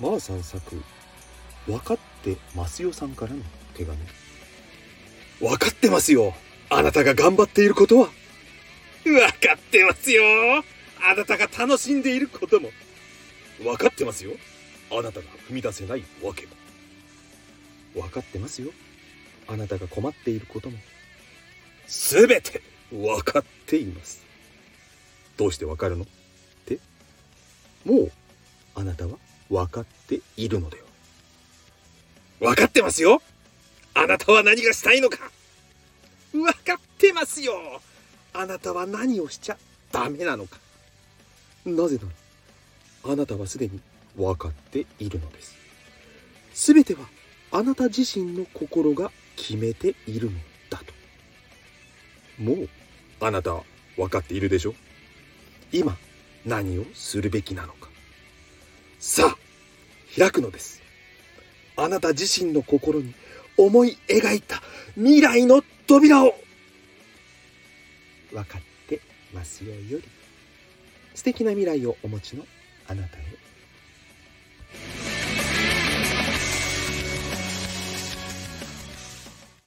まーさん作分かってますよさんからの手紙。分かってますよ。あなたが頑張っていることは。分かってますよ。あなたが楽しんでいることも。分かってますよ。あなたが踏み出せないわけも。分かってますよ。あなたが困っていることも。すべて分かっています。どうして分かるの？って。もうあなたは分かっているのでは分かってますよ。あなたは何がしたいのか。分かってますよ。あなたは何をしちゃダメなのか。なぜならあなたはすでに分かっているのです。全てはあなた自身の心が決めているのだと。もうあなたは分かっているでしょ。今何をするべきなのか。さあ開くのです。あなた自身の心に思い描いた未来の扉を。分かってますよより。素敵な未来をお持ちのあなたへ。